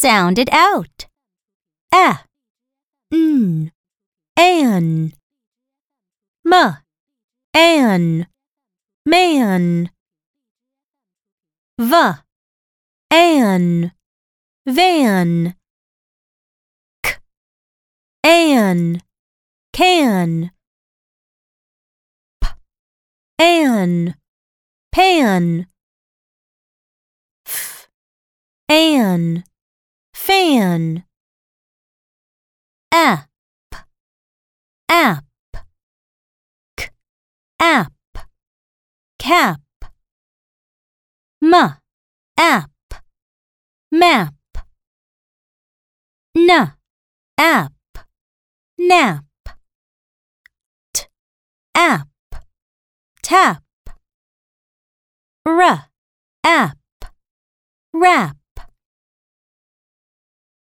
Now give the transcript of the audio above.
Sound it out. A, n, an. M, an, man. V, an, van. K, an, can. P, an, pan. F, an, fan. App, app. K, app, cap. M, app, map. N, app, nap. T, app, tap. R, app, rap.